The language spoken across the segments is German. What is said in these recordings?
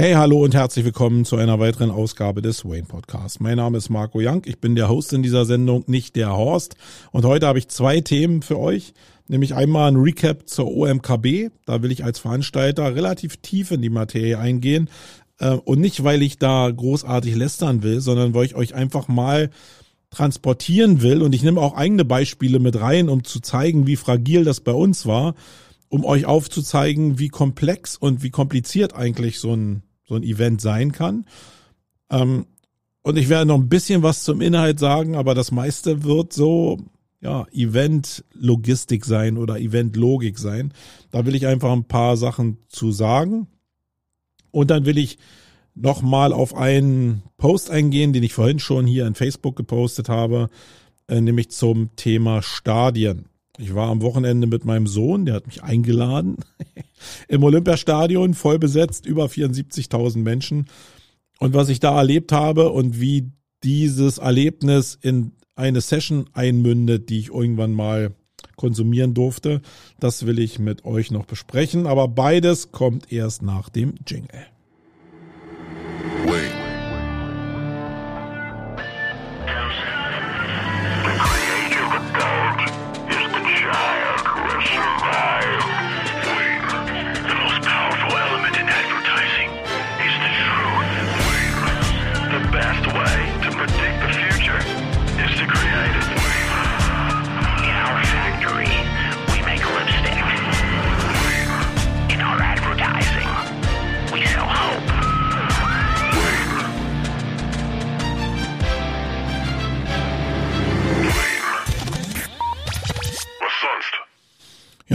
Hey, hallo und herzlich willkommen zu einer weiteren Ausgabe des Wayne Podcasts. Mein Name ist Marco Young, ich bin der Host in dieser Sendung, nicht der Horst. Und heute habe ich zwei Themen für euch, nämlich einmal ein Recap zur OMKB. Da will ich als Veranstalter relativ tief in die Materie eingehen. Äh, und nicht, weil ich da großartig lästern will, sondern weil ich euch einfach mal transportieren will. Und ich nehme auch eigene Beispiele mit rein, um zu zeigen, wie fragil das bei uns war um euch aufzuzeigen, wie komplex und wie kompliziert eigentlich so ein so ein Event sein kann. Ähm, und ich werde noch ein bisschen was zum Inhalt sagen, aber das meiste wird so, ja, Event-Logistik sein oder Event-Logik sein. Da will ich einfach ein paar Sachen zu sagen. Und dann will ich nochmal auf einen Post eingehen, den ich vorhin schon hier in Facebook gepostet habe, äh, nämlich zum Thema Stadien. Ich war am Wochenende mit meinem Sohn, der hat mich eingeladen, im Olympiastadion, voll besetzt, über 74.000 Menschen. Und was ich da erlebt habe und wie dieses Erlebnis in eine Session einmündet, die ich irgendwann mal konsumieren durfte, das will ich mit euch noch besprechen. Aber beides kommt erst nach dem Jingle.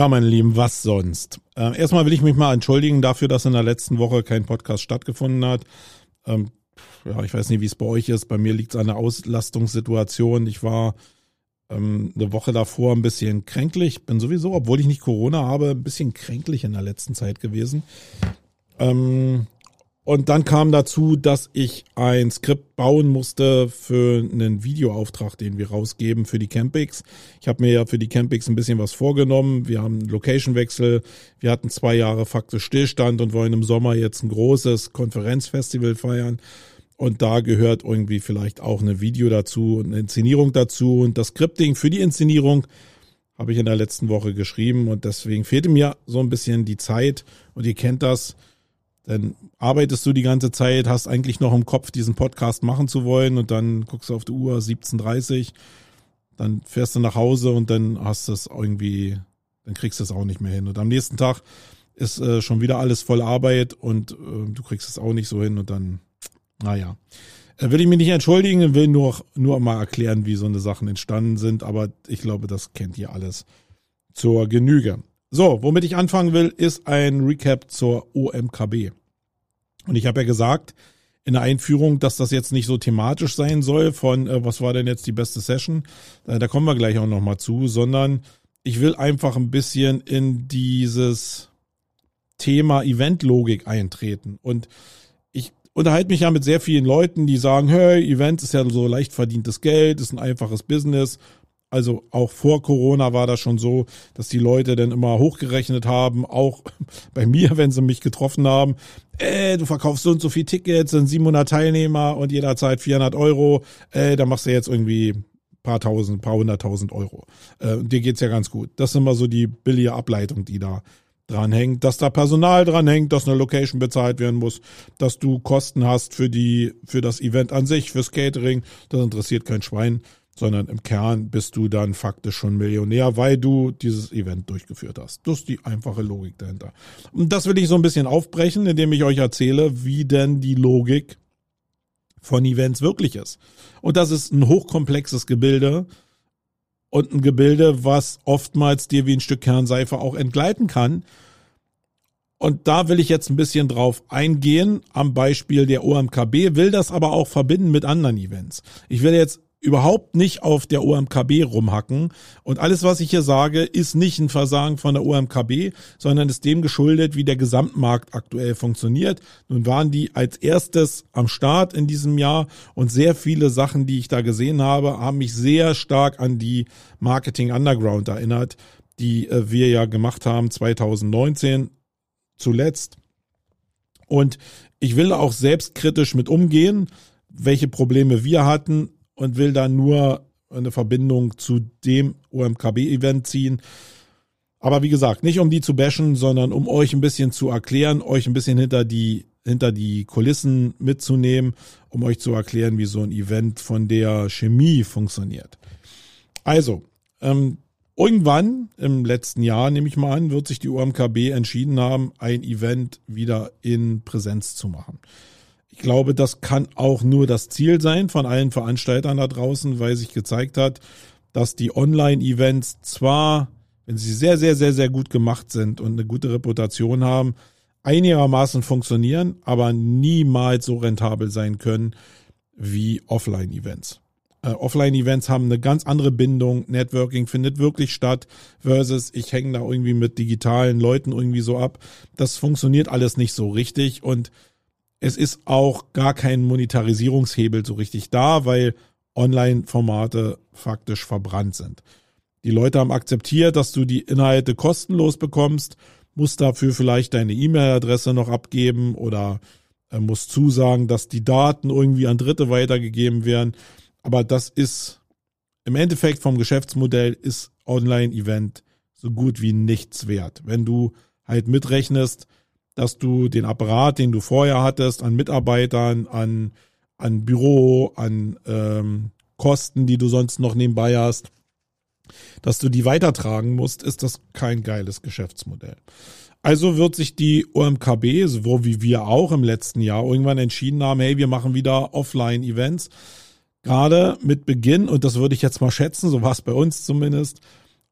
Meine Lieben, was sonst? Äh, erstmal will ich mich mal entschuldigen dafür, dass in der letzten Woche kein Podcast stattgefunden hat. Ähm, ja, ich weiß nicht, wie es bei euch ist. Bei mir liegt es an der Auslastungssituation. Ich war ähm, eine Woche davor ein bisschen kränklich. Bin sowieso, obwohl ich nicht Corona habe, ein bisschen kränklich in der letzten Zeit gewesen. Ähm, und dann kam dazu, dass ich ein Skript bauen musste für einen Videoauftrag, den wir rausgeben für die Campings. Ich habe mir ja für die Campings ein bisschen was vorgenommen. Wir haben einen Location-Wechsel. Wir hatten zwei Jahre faktisch Stillstand und wollen im Sommer jetzt ein großes Konferenzfestival feiern. Und da gehört irgendwie vielleicht auch eine Video dazu und eine Inszenierung dazu. Und das Scripting für die Inszenierung habe ich in der letzten Woche geschrieben. Und deswegen fehlte mir so ein bisschen die Zeit. Und ihr kennt das dann arbeitest du die ganze Zeit, hast eigentlich noch im Kopf, diesen Podcast machen zu wollen und dann guckst du auf die Uhr 17.30 dann fährst du nach Hause und dann hast du es irgendwie, dann kriegst du es auch nicht mehr hin. Und am nächsten Tag ist äh, schon wieder alles voll Arbeit und äh, du kriegst es auch nicht so hin und dann, naja. Äh, will ich mich nicht entschuldigen, will nur, nur mal erklären, wie so eine Sachen entstanden sind, aber ich glaube, das kennt ihr alles zur Genüge. So, womit ich anfangen will, ist ein Recap zur OMKB. Und ich habe ja gesagt in der Einführung, dass das jetzt nicht so thematisch sein soll von, äh, was war denn jetzt die beste Session, äh, da kommen wir gleich auch nochmal zu, sondern ich will einfach ein bisschen in dieses Thema Eventlogik eintreten. Und ich unterhalte mich ja mit sehr vielen Leuten, die sagen, hey, Events ist ja so leicht verdientes Geld, ist ein einfaches Business also auch vor Corona war das schon so, dass die Leute dann immer hochgerechnet haben, auch bei mir, wenn sie mich getroffen haben, äh, du verkaufst so und so viel Tickets, sind 700 Teilnehmer und jederzeit 400 Euro, äh, da machst du jetzt irgendwie paar tausend, paar hunderttausend Euro. Äh, dir geht's ja ganz gut. Das ist immer so die billige Ableitung, die da dranhängt, dass da Personal dranhängt, dass eine Location bezahlt werden muss, dass du Kosten hast für die, für das Event an sich, fürs Catering, das interessiert kein Schwein sondern im Kern bist du dann faktisch schon Millionär, weil du dieses Event durchgeführt hast. Das ist die einfache Logik dahinter. Und das will ich so ein bisschen aufbrechen, indem ich euch erzähle, wie denn die Logik von Events wirklich ist. Und das ist ein hochkomplexes Gebilde und ein Gebilde, was oftmals dir wie ein Stück Kernseife auch entgleiten kann. Und da will ich jetzt ein bisschen drauf eingehen, am Beispiel der OMKB, will das aber auch verbinden mit anderen Events. Ich will jetzt überhaupt nicht auf der OMKB rumhacken. Und alles, was ich hier sage, ist nicht ein Versagen von der OMKB, sondern ist dem geschuldet, wie der Gesamtmarkt aktuell funktioniert. Nun waren die als erstes am Start in diesem Jahr und sehr viele Sachen, die ich da gesehen habe, haben mich sehr stark an die Marketing Underground erinnert, die äh, wir ja gemacht haben 2019 zuletzt. Und ich will da auch selbstkritisch mit umgehen, welche Probleme wir hatten und will da nur eine Verbindung zu dem OMKB-Event ziehen. Aber wie gesagt, nicht um die zu bashen, sondern um euch ein bisschen zu erklären, euch ein bisschen hinter die, hinter die Kulissen mitzunehmen, um euch zu erklären, wie so ein Event von der Chemie funktioniert. Also, ähm, irgendwann im letzten Jahr, nehme ich mal an, wird sich die OMKB entschieden haben, ein Event wieder in Präsenz zu machen. Ich glaube, das kann auch nur das Ziel sein von allen Veranstaltern da draußen, weil sich gezeigt hat, dass die Online-Events zwar, wenn sie sehr, sehr, sehr, sehr gut gemacht sind und eine gute Reputation haben, einigermaßen funktionieren, aber niemals so rentabel sein können wie Offline-Events. Äh, Offline-Events haben eine ganz andere Bindung, Networking findet wirklich statt, versus ich hänge da irgendwie mit digitalen Leuten irgendwie so ab. Das funktioniert alles nicht so richtig und es ist auch gar kein Monetarisierungshebel so richtig da, weil Online-Formate faktisch verbrannt sind. Die Leute haben akzeptiert, dass du die Inhalte kostenlos bekommst, musst dafür vielleicht deine E-Mail-Adresse noch abgeben oder äh, musst zusagen, dass die Daten irgendwie an Dritte weitergegeben werden. Aber das ist im Endeffekt vom Geschäftsmodell ist Online-Event so gut wie nichts wert. Wenn du halt mitrechnest, dass du den Apparat, den du vorher hattest, an Mitarbeitern, an, an Büro, an ähm, Kosten, die du sonst noch nebenbei hast, dass du die weitertragen musst, ist das kein geiles Geschäftsmodell. Also wird sich die OMKB, so wie wir auch im letzten Jahr, irgendwann entschieden haben, hey, wir machen wieder Offline-Events. Gerade mit Beginn, und das würde ich jetzt mal schätzen, so war es bei uns zumindest,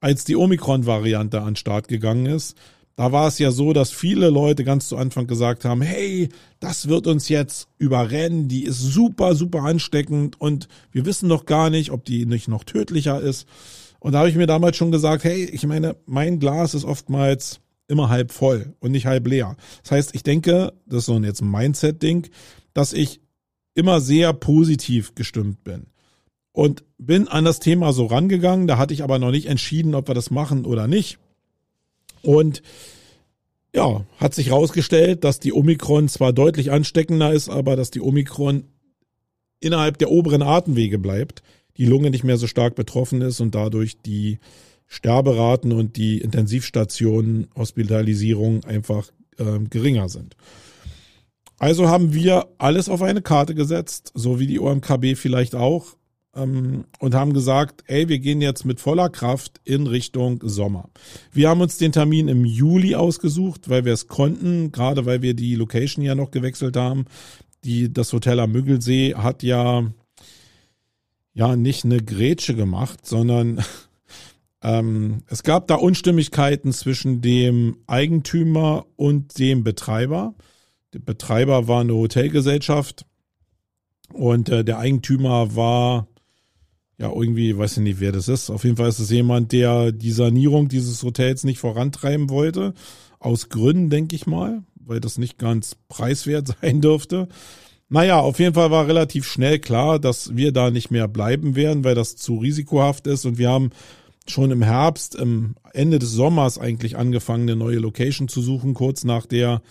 als die Omikron-Variante an den Start gegangen ist, da war es ja so, dass viele Leute ganz zu Anfang gesagt haben, hey, das wird uns jetzt überrennen, die ist super, super ansteckend und wir wissen noch gar nicht, ob die nicht noch tödlicher ist. Und da habe ich mir damals schon gesagt, hey, ich meine, mein Glas ist oftmals immer halb voll und nicht halb leer. Das heißt, ich denke, das ist so ein jetzt Mindset-Ding, dass ich immer sehr positiv gestimmt bin. Und bin an das Thema so rangegangen, da hatte ich aber noch nicht entschieden, ob wir das machen oder nicht. Und ja, hat sich herausgestellt, dass die Omikron zwar deutlich ansteckender ist, aber dass die Omikron innerhalb der oberen Atemwege bleibt, die Lunge nicht mehr so stark betroffen ist und dadurch die Sterberaten und die Intensivstationen, Hospitalisierung einfach äh, geringer sind. Also haben wir alles auf eine Karte gesetzt, so wie die OMKB vielleicht auch, ähm, und haben gesagt, ey, wir gehen jetzt mit voller Kraft in Richtung Sommer. Wir haben uns den Termin im Juli ausgesucht, weil wir es konnten, gerade weil wir die Location ja noch gewechselt haben. Die, das Hotel am Müggelsee hat ja, ja nicht eine Grätsche gemacht, sondern ähm, es gab da Unstimmigkeiten zwischen dem Eigentümer und dem Betreiber. Der Betreiber war eine Hotelgesellschaft und äh, der Eigentümer war ja, irgendwie, weiß ich nicht, wer das ist. Auf jeden Fall ist es jemand, der die Sanierung dieses Hotels nicht vorantreiben wollte. Aus Gründen, denke ich mal, weil das nicht ganz preiswert sein dürfte. Naja, auf jeden Fall war relativ schnell klar, dass wir da nicht mehr bleiben werden, weil das zu risikohaft ist. Und wir haben schon im Herbst, im Ende des Sommers eigentlich angefangen, eine neue Location zu suchen, kurz nach der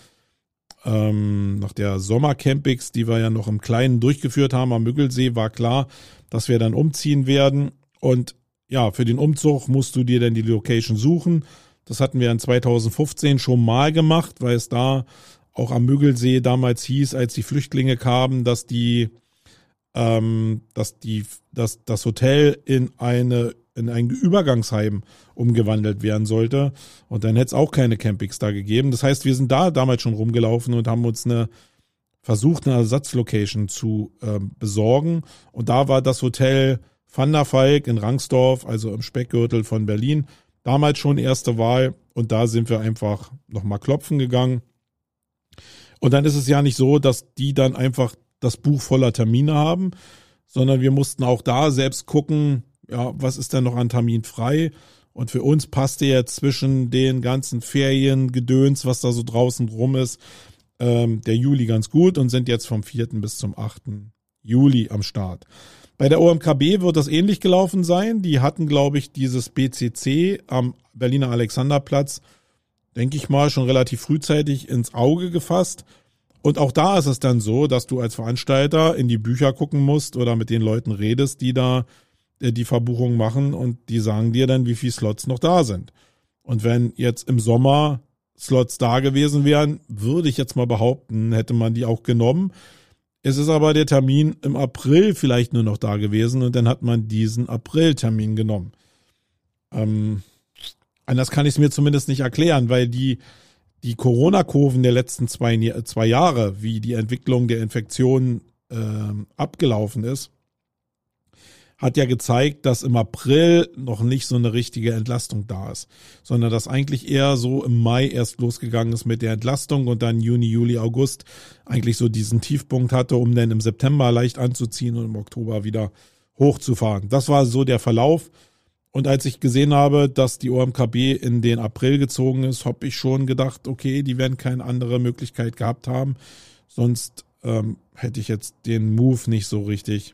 ähm, nach der Sommercampings, die wir ja noch im Kleinen durchgeführt haben am Müggelsee, war klar, dass wir dann umziehen werden. Und ja, für den Umzug musst du dir dann die Location suchen. Das hatten wir in 2015 schon mal gemacht, weil es da auch am Müggelsee damals hieß, als die Flüchtlinge kamen, dass die, ähm, dass die, dass das Hotel in eine in ein Übergangsheim umgewandelt werden sollte. Und dann hätte es auch keine Campings da gegeben. Das heißt, wir sind da damals schon rumgelaufen und haben uns eine versucht, eine Ersatzlocation zu äh, besorgen. Und da war das Hotel Van der Falk in Rangsdorf, also im Speckgürtel von Berlin, damals schon erste Wahl. Und da sind wir einfach nochmal klopfen gegangen. Und dann ist es ja nicht so, dass die dann einfach das Buch voller Termine haben, sondern wir mussten auch da selbst gucken, ja, was ist denn noch an Termin frei? Und für uns passte jetzt zwischen den ganzen Feriengedöns, was da so draußen rum ist, ähm, der Juli ganz gut und sind jetzt vom 4. bis zum 8. Juli am Start. Bei der OMKB wird das ähnlich gelaufen sein. Die hatten, glaube ich, dieses BCC am Berliner Alexanderplatz, denke ich mal, schon relativ frühzeitig ins Auge gefasst Und auch da ist es dann so, dass du als Veranstalter in die Bücher gucken musst oder mit den Leuten redest, die da äh, die Verbuchung machen und die sagen dir dann, wie viele Slots noch da sind. Und wenn jetzt im Sommer Slots da gewesen wären, würde ich jetzt mal behaupten, hätte man die auch genommen. Es ist aber der Termin im April vielleicht nur noch da gewesen und dann hat man diesen April-Termin genommen. Ähm, anders kann ich es mir zumindest nicht erklären, weil die, die Corona-Kurven der letzten zwei, zwei Jahre, wie die Entwicklung der Infektion äh, abgelaufen ist, hat ja gezeigt, dass im April noch nicht so eine richtige Entlastung da ist, sondern dass eigentlich eher so im Mai erst losgegangen ist mit der Entlastung und dann Juni, Juli, August eigentlich so diesen Tiefpunkt hatte, um dann im September leicht anzuziehen und im Oktober wieder hochzufahren. Das war so der Verlauf. Und als ich gesehen habe, dass die OMKB in den April gezogen ist, habe ich schon gedacht, okay, die werden keine andere Möglichkeit gehabt haben. Sonst ähm, hätte ich jetzt den Move nicht so richtig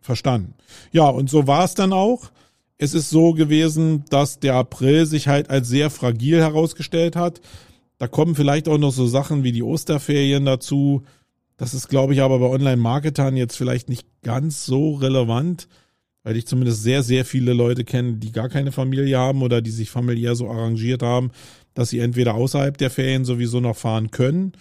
verstanden. Ja, und so war es dann auch. Es ist so gewesen, dass der April sich halt als sehr fragil herausgestellt hat. Da kommen vielleicht auch noch so Sachen wie die Osterferien dazu. Das ist, glaube ich, aber bei Online-Marketern jetzt vielleicht nicht ganz so relevant weil ich zumindest sehr, sehr viele Leute kenne, die gar keine Familie haben oder die sich familiär so arrangiert haben, dass sie entweder außerhalb der Ferien sowieso noch fahren können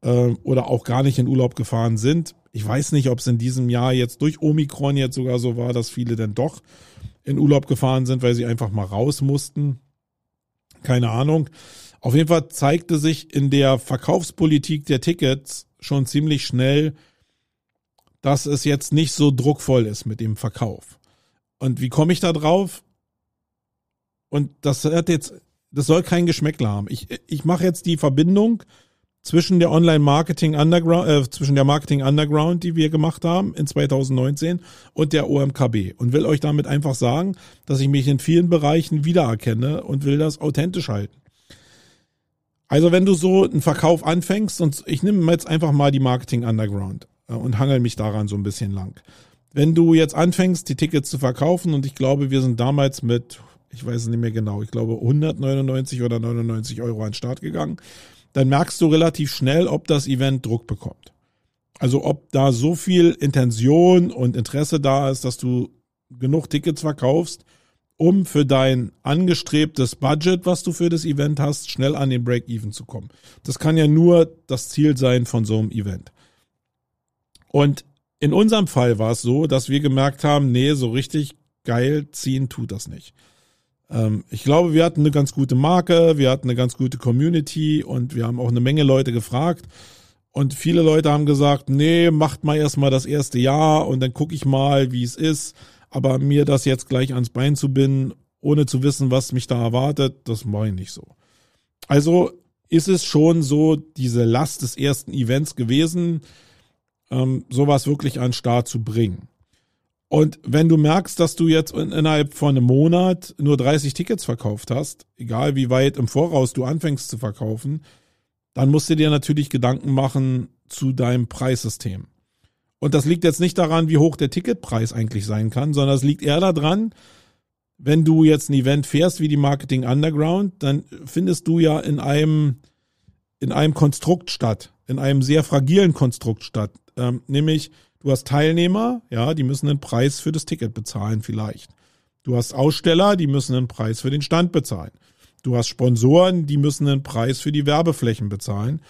äh, oder auch gar nicht in Urlaub gefahren sind. Ich weiß nicht, ob es in diesem Jahr jetzt durch Omikron jetzt sogar so war, dass viele dann doch in Urlaub gefahren sind, weil sie einfach mal raus mussten. Keine Ahnung. Auf jeden Fall zeigte sich in der Verkaufspolitik der Tickets schon ziemlich schnell, dass es jetzt nicht so druckvoll ist mit dem Verkauf. Und wie komme ich da drauf? Und das hat jetzt, das soll kein Geschmäckler haben. Ich, ich mache jetzt die Verbindung zwischen der Online Marketing Underground, äh, zwischen der Marketing Underground, die wir gemacht haben in 2019 und der OMKB und will euch damit einfach sagen, dass ich mich in vielen Bereichen wiedererkenne und will das authentisch halten. Also wenn du so einen Verkauf anfängst und ich nehme jetzt einfach mal die Marketing Underground. Äh, und hangel mich daran so ein bisschen lang. Wenn du jetzt anfängst, die Tickets zu verkaufen, und ich glaube, wir sind damals mit, ich weiß es nicht mehr genau, ich glaube 199 oder 99 Euro an den Start gegangen, dann merkst du relativ schnell, ob das Event Druck bekommt. Also ob da so viel Intention und Interesse da ist, dass du genug Tickets verkaufst, um für dein angestrebtes Budget, was du für das Event hast, schnell an den Break-Even zu kommen. Das kann ja nur das Ziel sein von so einem Event. Und in unserem Fall war es so, dass wir gemerkt haben, nee, so richtig geil ziehen tut das nicht. Ähm, ich glaube, wir hatten eine ganz gute Marke, wir hatten eine ganz gute Community und wir haben auch eine Menge Leute gefragt. Und viele Leute haben gesagt, nee, macht mal erstmal das erste Jahr und dann gucke ich mal, wie es ist. Aber mir das jetzt gleich ans Bein zu binden, ohne zu wissen, was mich da erwartet, das mache ich nicht so. Also ist es schon so diese Last des ersten Events gewesen ähm, sowas wirklich an den Start zu bringen. Und wenn du merkst, dass du jetzt innerhalb von einem Monat nur 30 Tickets verkauft hast, egal wie weit im Voraus du anfängst zu verkaufen, dann musst du dir natürlich Gedanken machen zu deinem Preissystem. Und das liegt jetzt nicht daran, wie hoch der Ticketpreis eigentlich sein kann, sondern es liegt eher daran, wenn du jetzt ein Event fährst wie die Marketing Underground, dann findest du ja in einem, in einem Konstrukt statt, in einem sehr fragilen Konstrukt statt. Ähm, nämlich, du hast Teilnehmer, ja, die müssen einen Preis für das Ticket bezahlen vielleicht. Du hast Aussteller, die müssen einen Preis für den Stand bezahlen. Du hast Sponsoren, die müssen einen Preis für die Werbeflächen bezahlen.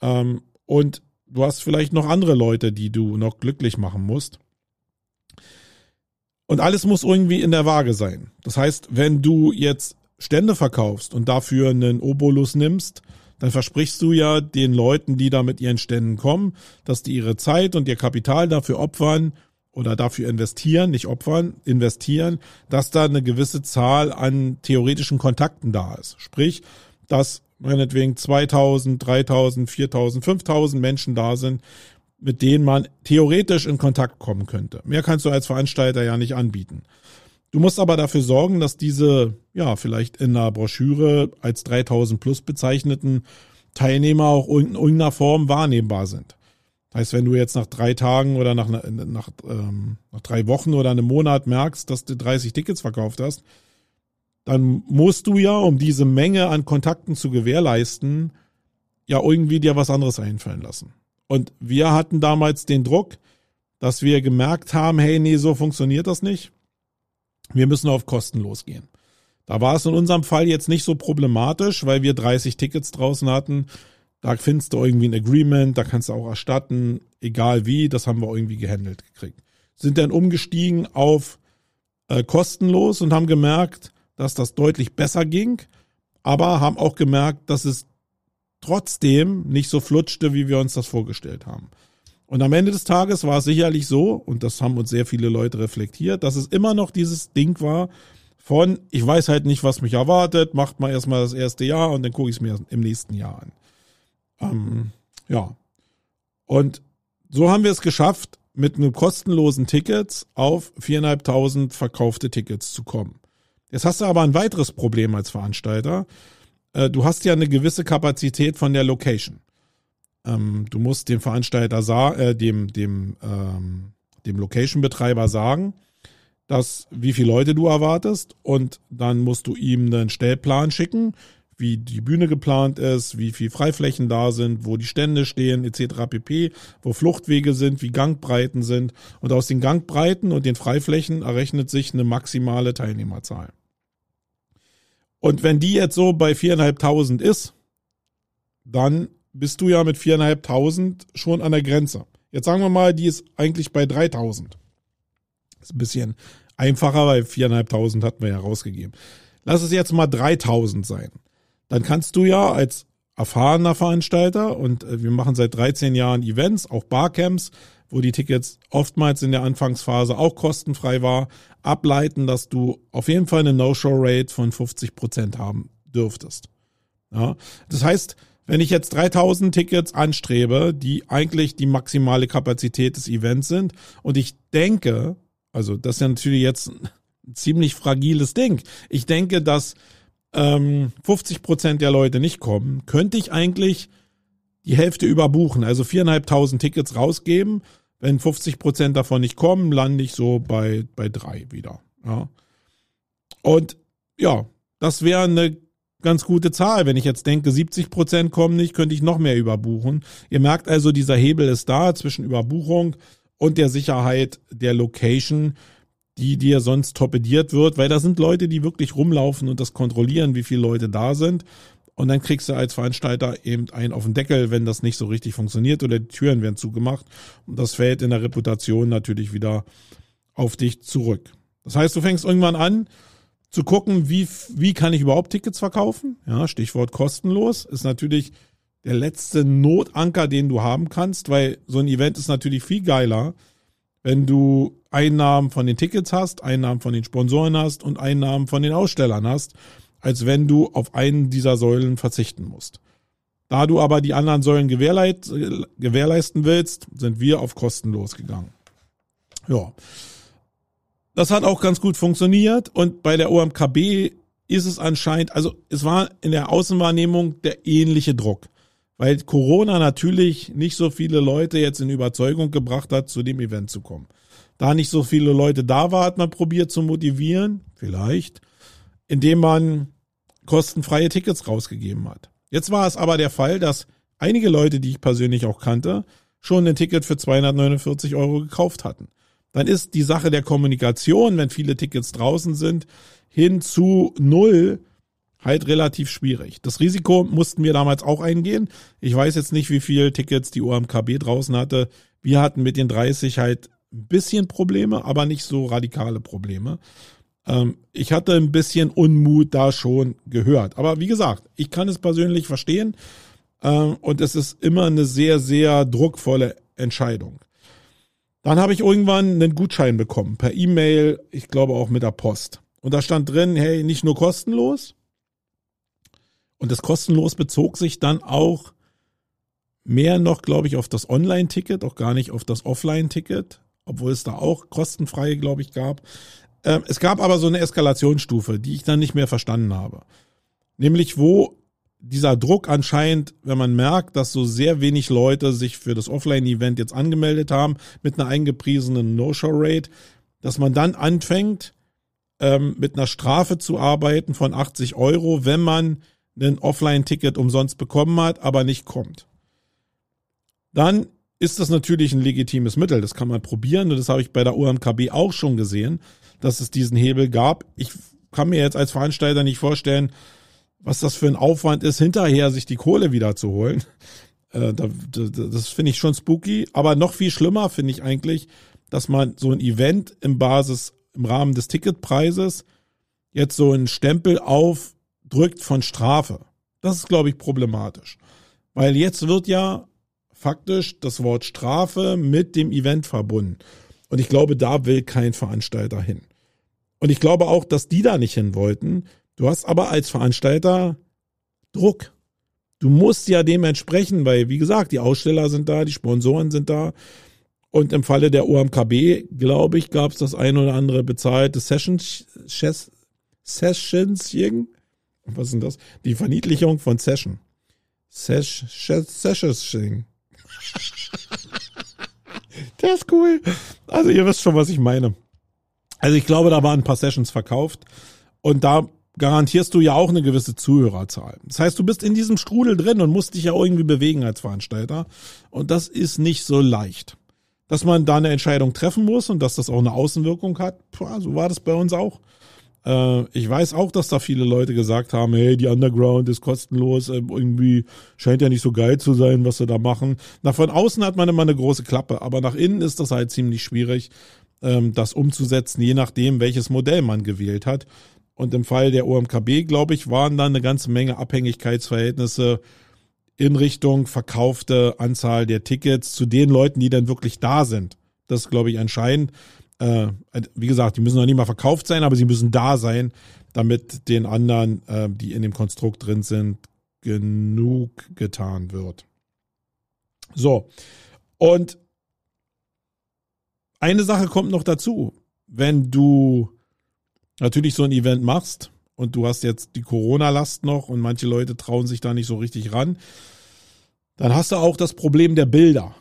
Ähm, und du hast vielleicht noch andere Leute, die du noch glücklich machen musst. Und alles muss irgendwie in der Waage sein. Das heißt, wenn du jetzt Stände verkaufst und dafür einen Obolus nimmst, dann versprichst du ja den Leuten, die da mit ihren Ständen kommen, dass die ihre Zeit und ihr Kapital dafür opfern oder dafür investieren, nicht opfern, investieren, dass da eine gewisse Zahl an theoretischen Kontakten da ist. Sprich, dass meinetwegen 2000, 3000, 4000, 5000 Menschen da sind, mit denen man theoretisch in Kontakt kommen könnte. Mehr kannst du als Veranstalter ja nicht anbieten. Du musst aber dafür sorgen, dass diese, ja, vielleicht in einer Broschüre als 3000 plus bezeichneten Teilnehmer auch in irgendeiner Form wahrnehmbar sind. Das heißt, wenn du jetzt nach drei Tagen oder nach, nach, ähm, nach drei Wochen oder einem Monat merkst, dass du 30 Tickets verkauft hast, dann musst du ja, um diese Menge an Kontakten zu gewährleisten, ja irgendwie dir was anderes einfallen lassen. Und wir hatten damals den Druck, dass wir gemerkt haben, hey, nee, so funktioniert das nicht. Wir müssen auf Kosten losgehen. Da war es in unserem Fall jetzt nicht so problematisch, weil wir 30 Tickets draußen hatten. Da findest du irgendwie ein Agreement, da kannst du auch erstatten, egal wie, das haben wir irgendwie gehandelt gekriegt. Sind dann umgestiegen auf äh, kostenlos und haben gemerkt, dass das deutlich besser ging, aber haben auch gemerkt, dass es trotzdem nicht so flutschte, wie wir uns das vorgestellt haben. Und am Ende des Tages war es sicherlich so, und das haben uns sehr viele Leute reflektiert, dass es immer noch dieses Ding war von, ich weiß halt nicht, was mich erwartet, macht mal erstmal das erste Jahr und dann gucke ich es mir im nächsten Jahr an. Ähm, ja. Und so haben wir es geschafft, mit einem kostenlosen Tickets auf viereinhalbtausend verkaufte Tickets zu kommen. Jetzt hast du aber ein weiteres Problem als Veranstalter. Äh, du hast ja eine gewisse Kapazität von der Location. Ähm, du musst dem Veranstalter äh, dem dem ähm, dem Location-Betreiber sagen, dass wie viele Leute du erwartest und dann musst du ihm einen Stellplan schicken, wie die Bühne geplant ist, wie viel Freiflächen da sind, wo die Stände stehen, etc. pp, wo Fluchtwege sind, wie Gangbreiten sind und aus den Gangbreiten und den Freiflächen errechnet sich eine maximale Teilnehmerzahl. Und wenn die jetzt so bei viereinhalbtausend ist, dann bist du ja mit viereinhalbtausend schon an der Grenze. Jetzt sagen wir mal, die ist eigentlich bei 3000. Ist ein bisschen einfacher, weil viereinhalbtausend hatten wir ja rausgegeben. Lass es jetzt mal 3000 sein. Dann kannst du ja als erfahrener Veranstalter und äh, wir machen seit 13 Jahren Events, auch Barcamps, wo die Tickets oftmals in der Anfangsphase auch kostenfrei war, ableiten, dass du auf jeden Fall eine No-Show-Rate von 50 Prozent haben dürftest. Ja, das heißt, wenn ich jetzt 3000 Tickets anstrebe, die eigentlich die maximale Kapazität des Events sind und ich denke, also das ist ja natürlich jetzt ein ziemlich fragiles Ding. Ich denke, dass ähm, 50 Prozent der Leute nicht kommen, könnte ich eigentlich die Hälfte überbuchen, also viereinhalbtausend Tickets rausgeben. Wenn 50 Prozent davon nicht kommen, lande ich so bei, bei drei wieder. Ja. Und ja, das wäre eine ganz gute Zahl. Wenn ich jetzt denke, 70 Prozent kommen nicht, könnte ich noch mehr überbuchen. Ihr merkt also, dieser Hebel ist da zwischen Überbuchung und der Sicherheit der Location, die dir sonst torpediert wird, weil da sind Leute, die wirklich rumlaufen und das kontrollieren, wie viele Leute da sind. Und dann kriegst du als Veranstalter eben einen auf den Deckel, wenn das nicht so richtig funktioniert oder die Türen werden zugemacht. Und das fällt in der Reputation natürlich wieder auf dich zurück. Das heißt, du fängst irgendwann an zu gucken, wie, wie kann ich überhaupt Tickets verkaufen? Ja, Stichwort kostenlos ist natürlich der letzte Notanker, den du haben kannst, weil so ein Event ist natürlich viel geiler, wenn du Einnahmen von den Tickets hast, Einnahmen von den Sponsoren hast und Einnahmen von den Ausstellern hast als wenn du auf einen dieser Säulen verzichten musst. Da du aber die anderen Säulen gewährleit, gewährleisten willst, sind wir auf kostenlos gegangen. Ja. Das hat auch ganz gut funktioniert und bei der OMKB ist es anscheinend, also es war in der Außenwahrnehmung der ähnliche Druck, weil Corona natürlich nicht so viele Leute jetzt in Überzeugung gebracht hat, zu dem Event zu kommen. Da nicht so viele Leute da war, hat man probiert zu motivieren, vielleicht, indem man kostenfreie Tickets rausgegeben hat. Jetzt war es aber der Fall, dass einige Leute, die ich persönlich auch kannte, schon ein Ticket für 249 Euro gekauft hatten. Dann ist die Sache der Kommunikation, wenn viele Tickets draußen sind, hin zu null halt relativ schwierig. Das Risiko mussten wir damals auch eingehen. Ich weiß jetzt nicht, wie viele Tickets die OMKB draußen hatte. Wir hatten mit den 30 halt ein bisschen Probleme, aber nicht so radikale Probleme. Ähm, ich hatte ein bisschen Unmut da schon gehört. Aber wie gesagt, ich kann es persönlich verstehen. Ähm, und es ist immer eine sehr, sehr druckvolle Entscheidung. Dann habe ich irgendwann einen Gutschein bekommen, per E-Mail, ich glaube auch mit der Post. Und da stand drin, hey, nicht nur kostenlos. Und das kostenlos bezog sich dann auch mehr noch, glaube ich, auf das Online-Ticket, auch gar nicht auf das Offline-Ticket, obwohl es da auch kostenfreie, glaube ich, gab. Ähm, es gab aber so eine Eskalationsstufe, die ich dann nicht mehr verstanden habe. Nämlich wo dieser Druck anscheinend, wenn man merkt, dass so sehr wenig Leute sich für das Offline-Event jetzt angemeldet haben mit einer eingepriesenen No-Show-Rate, dass man dann anfängt, ähm, mit einer Strafe zu arbeiten von 80 Euro, wenn man ein Offline-Ticket umsonst bekommen hat, aber nicht kommt. Dann ist das natürlich ein legitimes Mittel. Das kann man probieren und das habe ich bei der UMKB auch schon gesehen, dass es diesen Hebel gab. Ich kann mir jetzt als Veranstalter nicht vorstellen, was das für ein Aufwand ist, hinterher sich die Kohle wieder zu holen. Äh, das finde ich schon spooky. Aber noch viel schlimmer finde ich eigentlich, dass man so ein Event im Basis, im Rahmen des Ticketpreises jetzt so einen Stempel aufdrückt von Strafe. Das ist, glaube ich, problematisch. Weil jetzt wird ja faktisch das Wort Strafe mit dem Event verbunden. Und ich glaube, da will kein Veranstalter hin. Und ich glaube auch, dass die da nicht hin wollten. Du hast aber als Veranstalter Druck. Du musst ja dementsprechend, weil, wie gesagt, die Aussteller sind da, die Sponsoren sind da. Und im Falle der OMKB, glaube ich, gab es das ein oder andere bezahlte Sessions, Sessions, was sind das? Die Verniedlichung von Session. Sessions, Sessions. Der ist cool. Also ihr wisst schon, was ich meine. Also ich glaube, da waren ein paar Sessions verkauft und da garantierst du ja auch eine gewisse Zuhörerzahl. Das heißt, du bist in diesem Strudel drin und musst dich ja irgendwie bewegen als Veranstalter und das ist nicht so leicht. Dass man da eine Entscheidung treffen muss und dass das auch eine Außenwirkung hat, so war das bei uns auch. Äh, ich weiß auch, dass da viele Leute gesagt haben, hey, die Underground ist kostenlos, äh, irgendwie scheint ja nicht so geil zu sein, was sie da machen. Nach von außen hat man immer eine große Klappe, aber nach innen ist das halt ziemlich schwierig, ähm, das umzusetzen, je nachdem, welches Modell man gewählt hat. Und im Fall der OMKB, glaube ich, waren dann eine ganze Menge Abhängigkeitsverhältnisse in Richtung verkaufte Anzahl der Tickets zu den Leuten, die dann wirklich da sind. Das ist, glaube ich, entscheidend äh, wie gesagt, die müssen noch nicht mal verkauft sein, aber sie müssen da sein, damit den anderen, äh, die in dem Konstrukt drin sind, genug getan wird. So. Und eine Sache kommt noch dazu. Wenn du natürlich so ein Event machst und du hast jetzt die Corona-Last noch und manche Leute trauen sich da nicht so richtig ran, dann hast du auch das Problem der Bilder.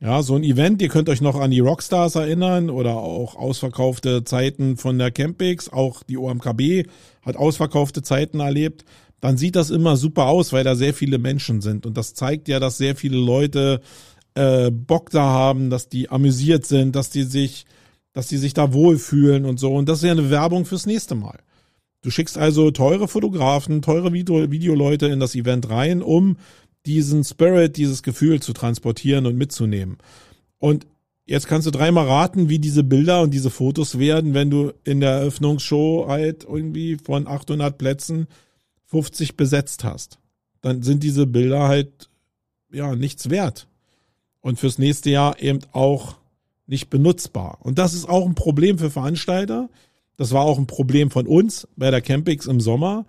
Ja, so ein Event, ihr könnt euch noch an die Rockstars erinnern oder auch ausverkaufte Zeiten von der Campix, auch die OMKB hat ausverkaufte Zeiten erlebt. Dann sieht das immer super aus, weil da sehr viele Menschen sind. Und das zeigt ja, dass sehr viele Leute äh, Bock da haben, dass die amüsiert sind, dass die sich, dass die sich da wohlfühlen und so. Und das ist ja eine Werbung fürs nächste Mal. Du schickst also teure Fotografen, teure Video Videoleute in das Event rein, um diesen Spirit, dieses Gefühl zu transportieren und mitzunehmen. Und jetzt kannst du dreimal raten, wie diese Bilder und diese Fotos werden, wenn du in der Eröffnungsshow halt irgendwie von 800 Plätzen 50 besetzt hast. Dann sind diese Bilder halt, ja, nichts wert. Und fürs nächste Jahr eben auch nicht benutzbar. Und das ist auch ein Problem für Veranstalter. Das war auch ein Problem von uns bei der Campix im Sommer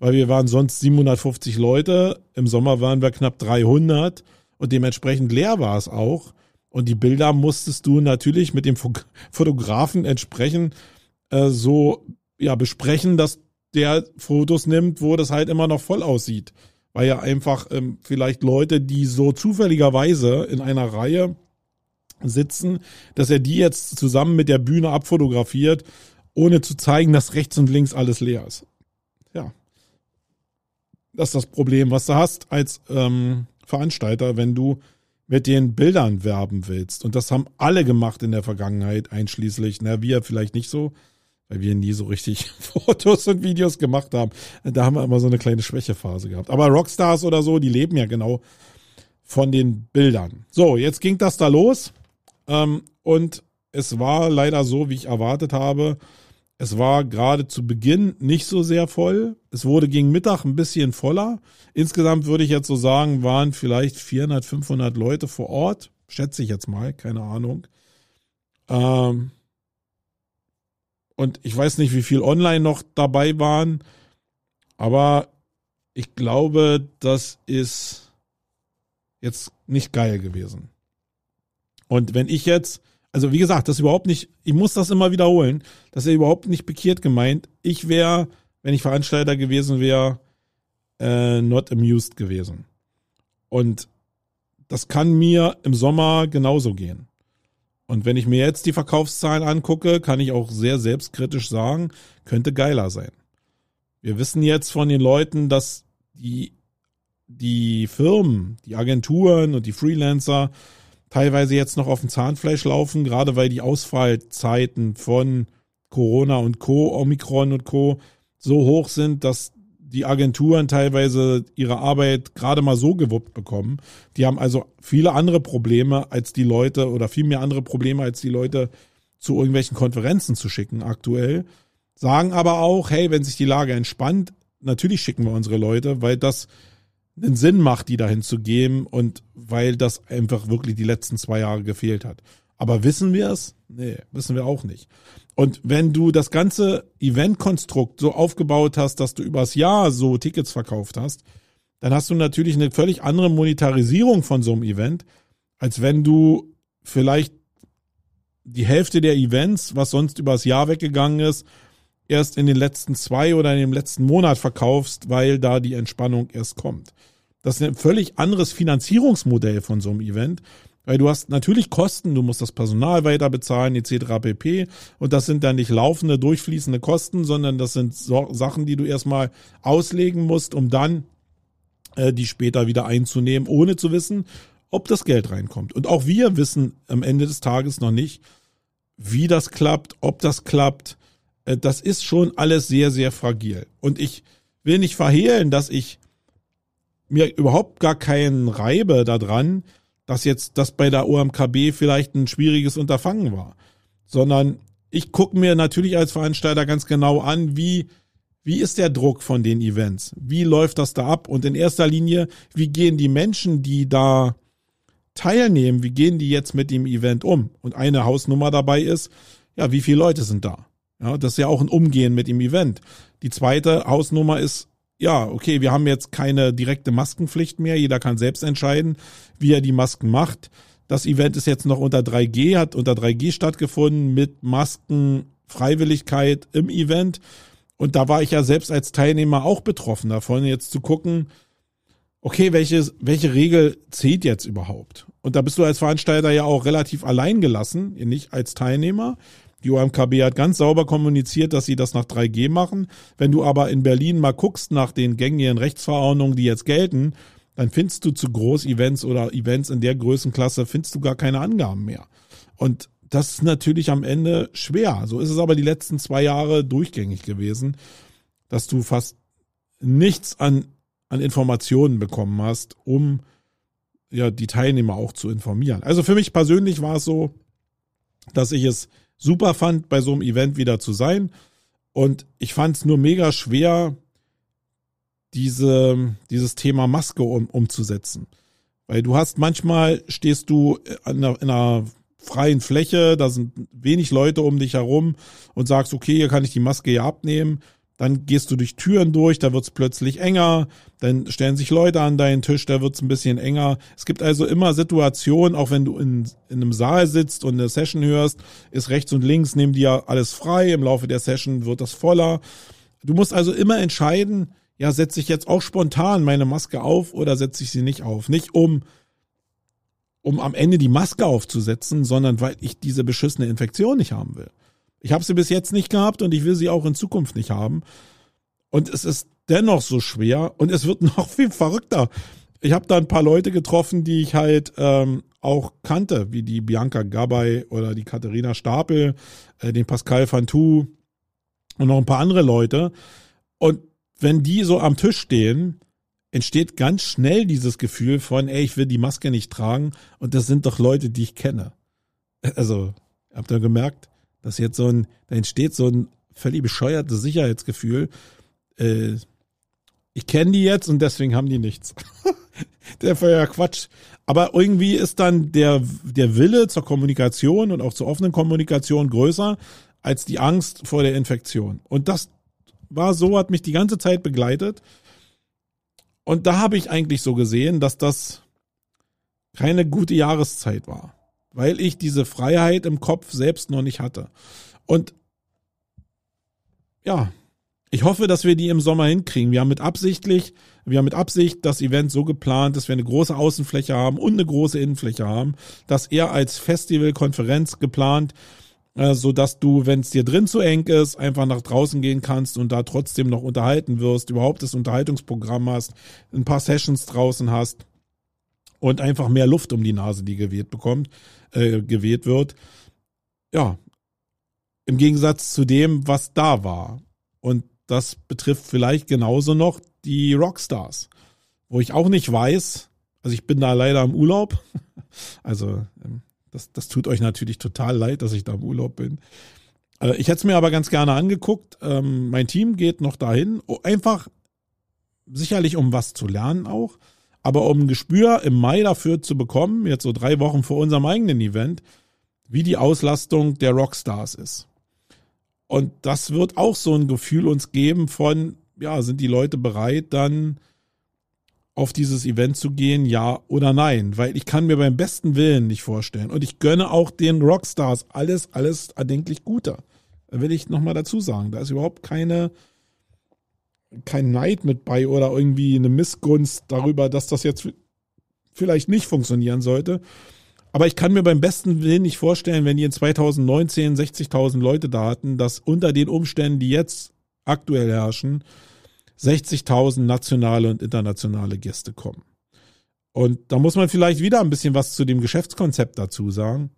weil wir waren sonst 750 Leute, im Sommer waren wir knapp 300 und dementsprechend leer war es auch. Und die Bilder musstest du natürlich mit dem Fotografen entsprechend äh, so ja besprechen, dass der Fotos nimmt, wo das halt immer noch voll aussieht. Weil ja einfach ähm, vielleicht Leute, die so zufälligerweise in einer Reihe sitzen, dass er die jetzt zusammen mit der Bühne abfotografiert, ohne zu zeigen, dass rechts und links alles leer ist. Ja, das ist das Problem, was du hast als ähm, Veranstalter, wenn du mit den Bildern werben willst. Und das haben alle gemacht in der Vergangenheit, einschließlich, na, wir vielleicht nicht so, weil wir nie so richtig Fotos und Videos gemacht haben. Da haben wir immer so eine kleine Schwächephase gehabt. Aber Rockstars oder so, die leben ja genau von den Bildern. So, jetzt ging das da los. Ähm, und es war leider so, wie ich erwartet habe. Es war gerade zu Beginn nicht so sehr voll. Es wurde gegen Mittag ein bisschen voller. Insgesamt würde ich jetzt so sagen, waren vielleicht 400, 500 Leute vor Ort. Schätze ich jetzt mal, keine Ahnung. Ähm und ich weiß nicht, wie viel online noch dabei waren. Aber ich glaube, das ist jetzt nicht geil gewesen. Und wenn ich jetzt also wie gesagt, das überhaupt nicht, ich muss das immer wiederholen, das ist überhaupt nicht bekiert gemeint. Ich wäre, wenn ich Veranstalter gewesen wäre, äh, not amused gewesen. Und das kann mir im Sommer genauso gehen. Und wenn ich mir jetzt die Verkaufszahlen angucke, kann ich auch sehr selbstkritisch sagen, könnte geiler sein. Wir wissen jetzt von den Leuten, dass die, die Firmen, die Agenturen und die Freelancer teilweise jetzt noch auf dem Zahnfleisch laufen, gerade weil die Ausfallzeiten von Corona und Co., Omikron und Co. so hoch sind, dass die Agenturen teilweise ihre Arbeit gerade mal so gewuppt bekommen. Die haben also viele andere Probleme als die Leute oder viel mehr andere Probleme als die Leute zu irgendwelchen Konferenzen zu schicken aktuell. Sagen aber auch, hey, wenn sich die Lage entspannt, natürlich schicken wir unsere Leute, weil das einen Sinn macht, die dahin zu geben und weil das einfach wirklich die letzten zwei Jahre gefehlt hat. Aber wissen wir es? Nee, wissen wir auch nicht. Und wenn du das ganze Eventkonstrukt so aufgebaut hast, dass du übers Jahr so Tickets verkauft hast, dann hast du natürlich eine völlig andere Monetarisierung von so einem Event, als wenn du vielleicht die Hälfte der Events, was sonst übers Jahr weggegangen ist, erst in den letzten zwei oder in dem letzten Monat verkaufst, weil da die Entspannung erst kommt. Das ist ein völlig anderes Finanzierungsmodell von so einem Event, weil du hast natürlich Kosten, du musst das Personal weiter bezahlen etc. pp. Und das sind dann nicht laufende, durchfließende Kosten, sondern das sind so Sachen, die du erstmal auslegen musst, um dann äh, die später wieder einzunehmen, ohne zu wissen, ob das Geld reinkommt. Und auch wir wissen am Ende des Tages noch nicht, wie das klappt, ob das klappt. Äh, das ist schon alles sehr, sehr fragil. Und ich will nicht verhehlen, dass ich mir überhaupt gar keinen reibe daran, dass jetzt das bei der OMKB vielleicht ein schwieriges Unterfangen war, sondern ich gucke mir natürlich als Veranstalter ganz genau an, wie wie ist der Druck von den Events? Wie läuft das da ab? Und in erster Linie, wie gehen die Menschen, die da teilnehmen, wie gehen die jetzt mit dem Event um? Und eine Hausnummer dabei ist, ja, wie viele Leute sind da? Ja, das ist ja auch ein Umgehen mit dem Event. Die zweite Hausnummer ist, ja, okay, wir haben jetzt keine direkte Maskenpflicht mehr. Jeder kann selbst entscheiden, wie er die Masken macht. Das Event ist jetzt noch unter 3G, hat unter 3G stattgefunden mit Maskenfreiwilligkeit im Event. Und da war ich ja selbst als Teilnehmer auch betroffen davon, jetzt zu gucken, okay, welche, welche Regel zählt jetzt überhaupt? Und da bist du als Veranstalter ja auch relativ allein gelassen, nicht als Teilnehmer. Die OMKB hat ganz sauber kommuniziert, dass sie das nach 3G machen. Wenn du aber in Berlin mal guckst nach den gängigen Rechtsverordnungen, die jetzt gelten, dann findest du zu Groß-Events oder Events in der Größenklasse, findest du gar keine Angaben mehr. Und das ist natürlich am Ende schwer. So ist es aber die letzten zwei Jahre durchgängig gewesen, dass du fast nichts an, an Informationen bekommen hast, um ja die Teilnehmer auch zu informieren. Also für mich persönlich war es so, dass ich es super fand, bei so einem Event wieder zu sein. Und ich fand es nur mega schwer, diese, dieses Thema Maske um, umzusetzen. Weil du hast manchmal stehst du in einer, in einer freien Fläche, da sind wenig Leute um dich herum und sagst, okay, hier kann ich die Maske ja abnehmen. Dann gehst du durch Türen durch, da wird's plötzlich enger, dann stellen sich Leute an deinen Tisch, da wird's ein bisschen enger. Es gibt also immer Situationen, auch wenn du in, in einem Saal sitzt und eine Session hörst, ist rechts und links neben dir alles frei, im Laufe der Session wird das voller. Du musst also immer entscheiden, ja, setze ich jetzt auch spontan meine Maske auf oder setze ich sie nicht auf? Nicht um, um am Ende die Maske aufzusetzen, sondern weil ich diese beschissene Infektion nicht haben will. Ich habe sie bis jetzt nicht gehabt und ich will sie auch in Zukunft nicht haben. Und es ist dennoch so schwer und es wird noch viel verrückter. Ich habe da ein paar Leute getroffen, die ich halt ähm, auch kannte, wie die Bianca Gabay oder die Katharina Stapel, äh, den Pascal Fantou und noch ein paar andere Leute. Und wenn die so am Tisch stehen, entsteht ganz schnell dieses Gefühl von, ey, ich will die Maske nicht tragen und das sind doch Leute, die ich kenne. Also, habt ihr gemerkt? Dass jetzt so ein, da entsteht so ein völlig bescheuertes Sicherheitsgefühl. Äh, ich kenne die jetzt und deswegen haben die nichts. der war ja Quatsch. Aber irgendwie ist dann der, der Wille zur Kommunikation und auch zur offenen Kommunikation größer als die Angst vor der Infektion. Und das war so, hat mich die ganze Zeit begleitet. Und da habe ich eigentlich so gesehen, dass das keine gute Jahreszeit war weil ich diese Freiheit im Kopf selbst noch nicht hatte. Und ja, ich hoffe, dass wir die im Sommer hinkriegen. Wir haben mit absichtlich, wir haben mit Absicht das Event so geplant, dass wir eine große Außenfläche haben und eine große Innenfläche haben. Das eher als Festival, Konferenz geplant. äh, so dass du, wenn es dir drin zu eng ist, einfach nach draußen gehen kannst und da trotzdem noch unterhalten wirst, überhaupt das Unterhaltungsprogramm hast, ein paar Sessions draußen hast und einfach mehr Luft um die Nase, die geweht bekommt, äh, geweht wird. Ja, im Gegensatz zu dem, was da war. Und das betrifft vielleicht genauso noch die Rockstars, wo ich auch nicht weiß, also ich bin da leider im Urlaub, also ähm, das, das tut euch natürlich total leid, dass ich da im Urlaub bin. Äh, ich hätte es mir aber ganz gerne angeguckt. Ähm, mein Team geht noch dahin, einfach sicherlich um was zu lernen auch, aber um ein Gespür im Mai dafür zu bekommen, jetzt so drei Wochen vor unserem eigenen Event, wie die Auslastung der Rockstars ist. Und das wird auch so ein Gefühl uns geben von, ja, sind die Leute bereit, dann auf dieses Event zu gehen, ja oder nein? Weil ich kann mir beim besten Willen nicht vorstellen. Und ich gönne auch den Rockstars alles, alles erdenklich Guter. Will ich nochmal dazu sagen. Da ist überhaupt keine, kein Neid mit bei oder irgendwie eine Missgunst darüber, dass das jetzt vielleicht nicht funktionieren sollte. Aber ich kann mir beim besten Willen nicht vorstellen, wenn die in 2019 60.000 Leute da hatten, dass unter den Umständen, die jetzt aktuell herrschen, 60.000 nationale und internationale Gäste kommen. Und da muss man vielleicht wieder ein bisschen was zu dem Geschäftskonzept dazu sagen.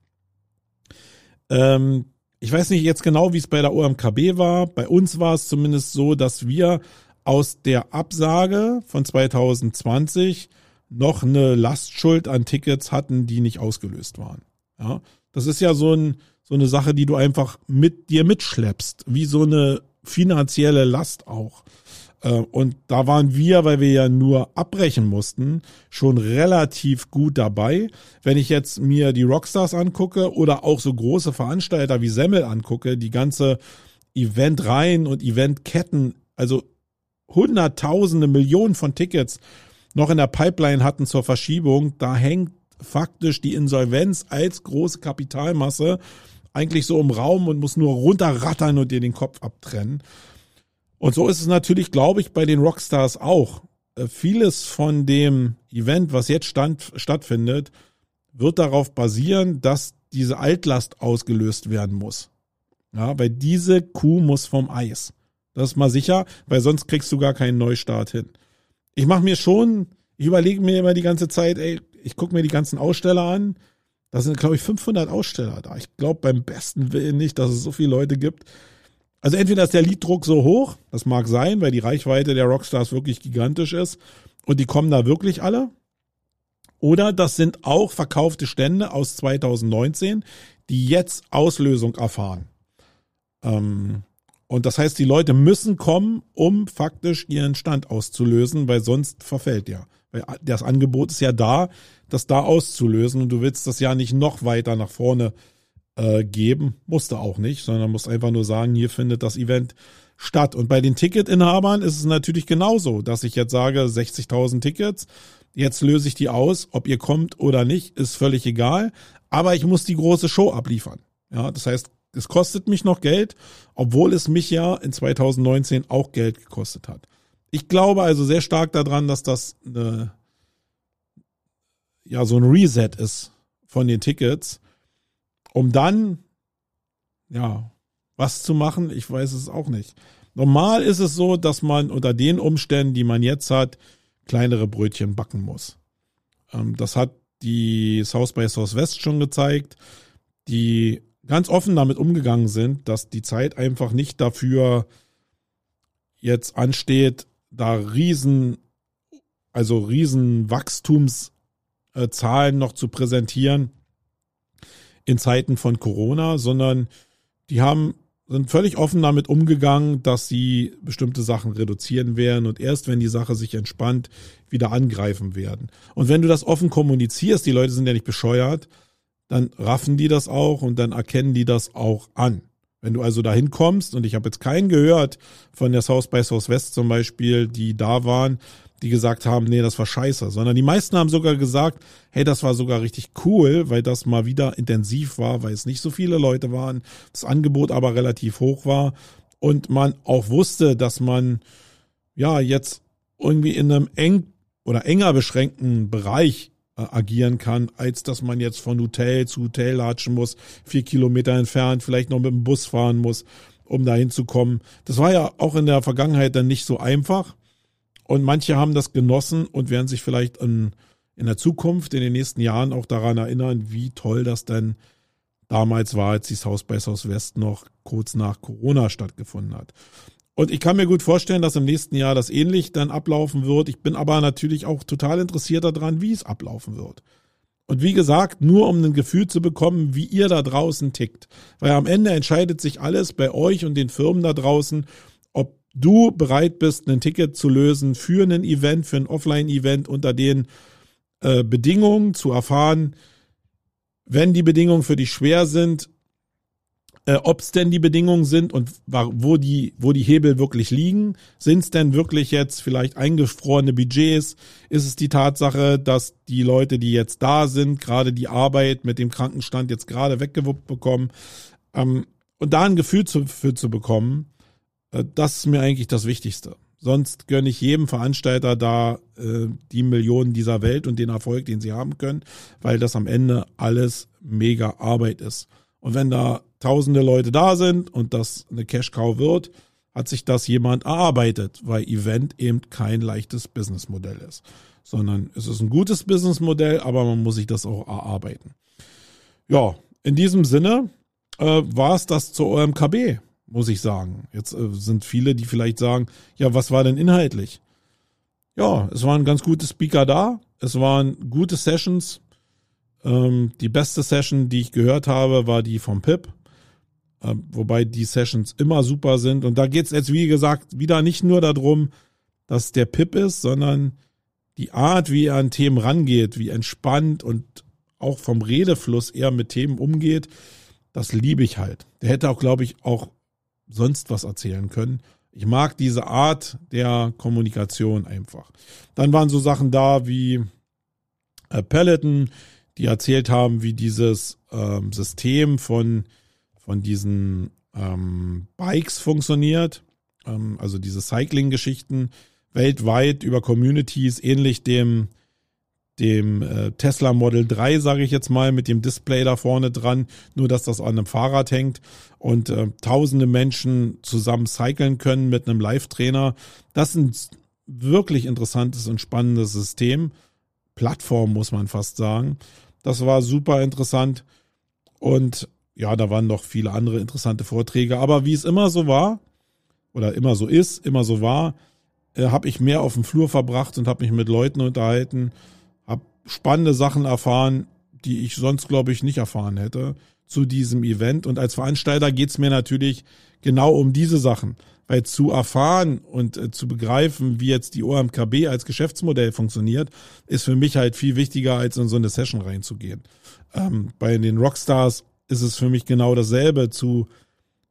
Ähm, ich weiß nicht jetzt genau, wie es bei der OMKB war. Bei uns war es zumindest so, dass wir aus der Absage von 2020 noch eine Lastschuld an Tickets hatten, die nicht ausgelöst waren. Ja, das ist ja so, ein, so eine Sache, die du einfach mit dir mitschleppst, wie so eine finanzielle Last auch. Äh, und da waren wir, weil wir ja nur abbrechen mussten, schon relativ gut dabei. Wenn ich jetzt mir die Rockstars angucke oder auch so große Veranstalter wie Semmel angucke, die ganze Eventreihen und Eventketten, also Hunderttausende, Millionen von Tickets noch in der Pipeline hatten zur Verschiebung, da hängt faktisch die Insolvenz als große Kapitalmasse eigentlich so im Raum und muss nur runterrattern und dir den Kopf abtrennen. Und so ist es natürlich, glaube ich, bei den Rockstars auch. Äh, vieles von dem Event, was jetzt stand, stattfindet, wird darauf basieren, dass diese Altlast ausgelöst werden muss. Ja, weil diese Kuh muss vom Eis. Das ist mal sicher, weil sonst kriegst du gar keinen Neustart hin ich mache mir schon, ich überlege mir immer die ganze Zeit, ey, ich gucke mir die ganzen Aussteller an. Da sind, glaube ich, 500 Aussteller da. Ich glaube beim besten Willen nicht, dass es so viele Leute gibt. Also entweder ist der Lieddruck so hoch, das mag sein, weil die Reichweite der Rockstars wirklich gigantisch ist und die kommen da wirklich alle. Oder das sind auch verkaufte Stände aus 2019, die jetzt Auslösung erfahren. Ähm, und das heißt, die Leute müssen kommen, um faktisch ihren Stand auszulösen, weil sonst verfällt ja. Weil das Angebot ist ja da, das da auszulösen und du willst das ja nicht noch weiter nach vorne äh, geben. Musst du auch nicht, sondern musst einfach nur sagen, hier findet das Event statt. Und bei den Ticketinhabern ist es natürlich genauso, dass ich jetzt sage, 60.000 Tickets, jetzt löse ich die aus, ob ihr kommt oder nicht, ist völlig egal. Aber ich muss die große Show abliefern. Ja, das heißt, es kostet mich noch Geld, obwohl es mich ja in 2019 auch Geld gekostet hat. Ich glaube also sehr stark daran, dass das eine, ja so ein Reset ist von den Tickets, um dann ja was zu machen. Ich weiß es auch nicht. Normal ist es so, dass man unter den Umständen, die man jetzt hat, kleinere Brötchen backen muss. Ähm, das hat die South by Southwest schon gezeigt. Die ganz offen damit umgegangen sind, dass die Zeit einfach nicht dafür jetzt ansteht, da riesen, also riesen Wachstumszahlen noch zu präsentieren in Zeiten von Corona, sondern die haben sind völlig offen damit umgegangen, dass sie bestimmte Sachen reduzieren werden und erst wenn die Sache sich entspannt, wieder angreifen werden. Und wenn du das offen kommunizierst, die Leute sind ja nicht bescheuert, dann raffen die das auch und dann erkennen die das auch an. Wenn du also dahin kommst, und ich habe jetzt keinen gehört von der South by Southwest zum Beispiel, die da waren, die gesagt haben, nee, das war scheiße, sondern die meisten haben sogar gesagt, hey, das war sogar richtig cool, weil das mal wieder intensiv war, weil es nicht so viele Leute waren, das Angebot aber relativ hoch war und man auch wusste, dass man ja jetzt irgendwie in einem eng oder enger beschränkten Bereich äh, agieren kann, als dass man jetzt von Hotel zu Hotel latschen muss, vier Kilometer entfernt, vielleicht noch mit dem Bus fahren muss, um dahin zu kommen. Das war ja auch in der Vergangenheit dann nicht so einfach. Und manche haben das genossen und werden sich vielleicht in, in der Zukunft, in den nächsten Jahren auch daran erinnern, wie toll das denn damals war, als die South by Southwest noch kurz nach Corona stattgefunden hat. Und ich kann mir gut vorstellen, dass im nächsten Jahr das ähnlich dann ablaufen wird. Ich bin aber natürlich auch total interessiert daran, wie es ablaufen wird. Und wie gesagt, nur um ein Gefühl zu bekommen, wie ihr da draußen tickt. Weil am Ende entscheidet sich alles bei euch und den Firmen da draußen, du bereit bist, ein Ticket zu lösen für ein Event, für ein Offline-Event unter den äh, Bedingungen zu erfahren, wenn die Bedingungen für dich schwer sind, äh, ob es denn die Bedingungen sind und wo die, wo die Hebel wirklich liegen. Sind es denn wirklich jetzt vielleicht eingefrorene Budgets? Ist es die Tatsache, dass die Leute, die jetzt da sind, gerade die Arbeit mit dem Krankenstand jetzt gerade weggewuppt bekommen? Ähm, und da ein Gefühl zu, für zu bekommen, das ist mir eigentlich das Wichtigste. Sonst gönne ich jedem Veranstalter da äh, die Millionen dieser Welt und den Erfolg, den sie haben können, weil das am Ende alles mega Arbeit ist. Und wenn da tausende Leute da sind und das eine Cash-Cow wird, hat sich das jemand erarbeitet, weil Event eben kein leichtes Businessmodell ist, sondern es ist ein gutes Businessmodell, aber man muss sich das auch erarbeiten. Ja, in diesem Sinne äh, war es das zur OMKB, muss ich sagen. Jetzt äh, sind viele, die vielleicht sagen, ja, was war denn inhaltlich? Ja, es waren ganz gute Speaker da, es waren gute Sessions, ähm, die beste Session, die ich gehört habe, war die vom Pip. Äh, wobei die Sessions immer super sind. Und da geht es jetzt, wie gesagt, wieder nicht nur darum, dass der Pip ist, sondern die Art, wie er an Themen rangeht, wie entspannt und auch vom Redefluss eher mit Themen umgeht, das liebe ich halt. Der hätte auch, glaube ich, auch sonst was erzählen können. Ich mag diese Art der Kommunikation einfach. Dann waren so Sachen da wie äh, Peloton, die erzählt haben, wie dieses ähm, System von, von diesen ähm, Bikes funktioniert, ähm, also diese Cycling-Geschichten weltweit über Communities, ähnlich dem, dem äh, Tesla Model 3, sage ich jetzt mal, mit dem Display da vorne dran, nur dass das an einem Fahrrad hängt und äh, tausende Menschen zusammen cyclen können mit einem Live-Trainer. Das ist ein wirklich interessantes und spannendes System. Plattform, muss man fast sagen. Das war super interessant. Und ja, da waren noch viele andere interessante Vorträge. Aber wie es immer so war, oder immer so ist, immer so war, äh, habe ich mehr auf dem Flur verbracht und habe mich mit Leuten unterhalten, spannende Sachen erfahren, die ich sonst, glaube ich, nicht erfahren hätte zu diesem Event. Und als Veranstalter geht's mir natürlich genau um diese Sachen. Weil zu erfahren und äh, zu begreifen, wie jetzt die OMKB als Geschäftsmodell funktioniert, ist für mich halt viel wichtiger, als in so eine Session reinzugehen. Ähm, bei den Rockstars ist es für mich genau dasselbe, zu,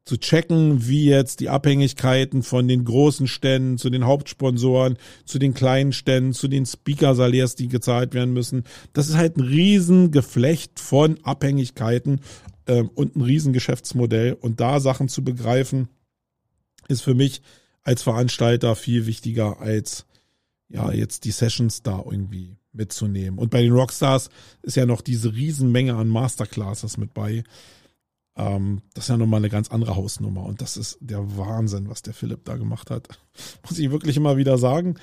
zu checken, wie jetzt die Abhängigkeiten von den großen Ständen zu den Hauptsponsoren, zu den kleinen Ständen, zu den Speaker-Saliers, die gezahlt werden müssen. Das ist halt ein Riesengeflecht von Abhängigkeiten äh, und ein Riesengeschäftsmodell. Und da Sachen zu begreifen, ist für mich als Veranstalter viel wichtiger als ja jetzt die Sessions da irgendwie mitzunehmen. Und bei den Rockstars ist ja noch diese Riesenmenge an Masterclasses mit bei. Ähm, das ist ja nochmal eine ganz andere Hausnummer. Und das ist der Wahnsinn, was der Philipp da gemacht hat. Muss ich wirklich immer wieder sagen.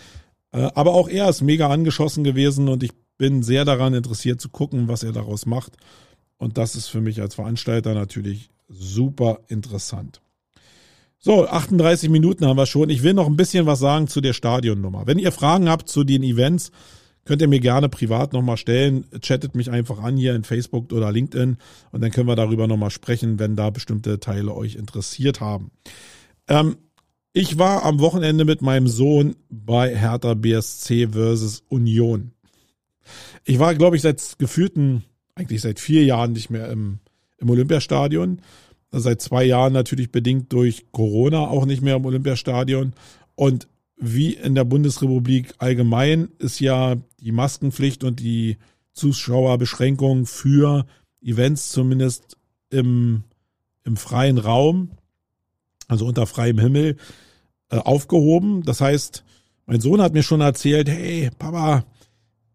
Äh, aber auch er ist mega angeschossen gewesen und ich bin sehr daran interessiert zu gucken, was er daraus macht. Und das ist für mich als Veranstalter natürlich super interessant. So, 38 Minuten haben wir schon. Ich will noch ein bisschen was sagen zu der Stadionnummer. Wenn ihr Fragen habt zu den Events, könnt ihr mir gerne privat nochmal stellen. Chattet mich einfach an hier in Facebook oder LinkedIn und dann können wir darüber nochmal sprechen, wenn da bestimmte Teile euch interessiert haben. Ähm, ich war am Wochenende mit meinem Sohn bei Hertha BSC versus Union. Ich war, glaube ich, seit gefühlten, eigentlich seit vier Jahren nicht mehr im, im Olympiastadion seit zwei Jahren natürlich bedingt durch Corona auch nicht mehr im Olympiastadion. Und wie in der Bundesrepublik allgemein ist ja die Maskenpflicht und die Zuschauerbeschränkung für Events zumindest im, im freien Raum, also unter freiem Himmel, äh, aufgehoben. Das heißt, mein Sohn hat mir schon erzählt, hey, Papa,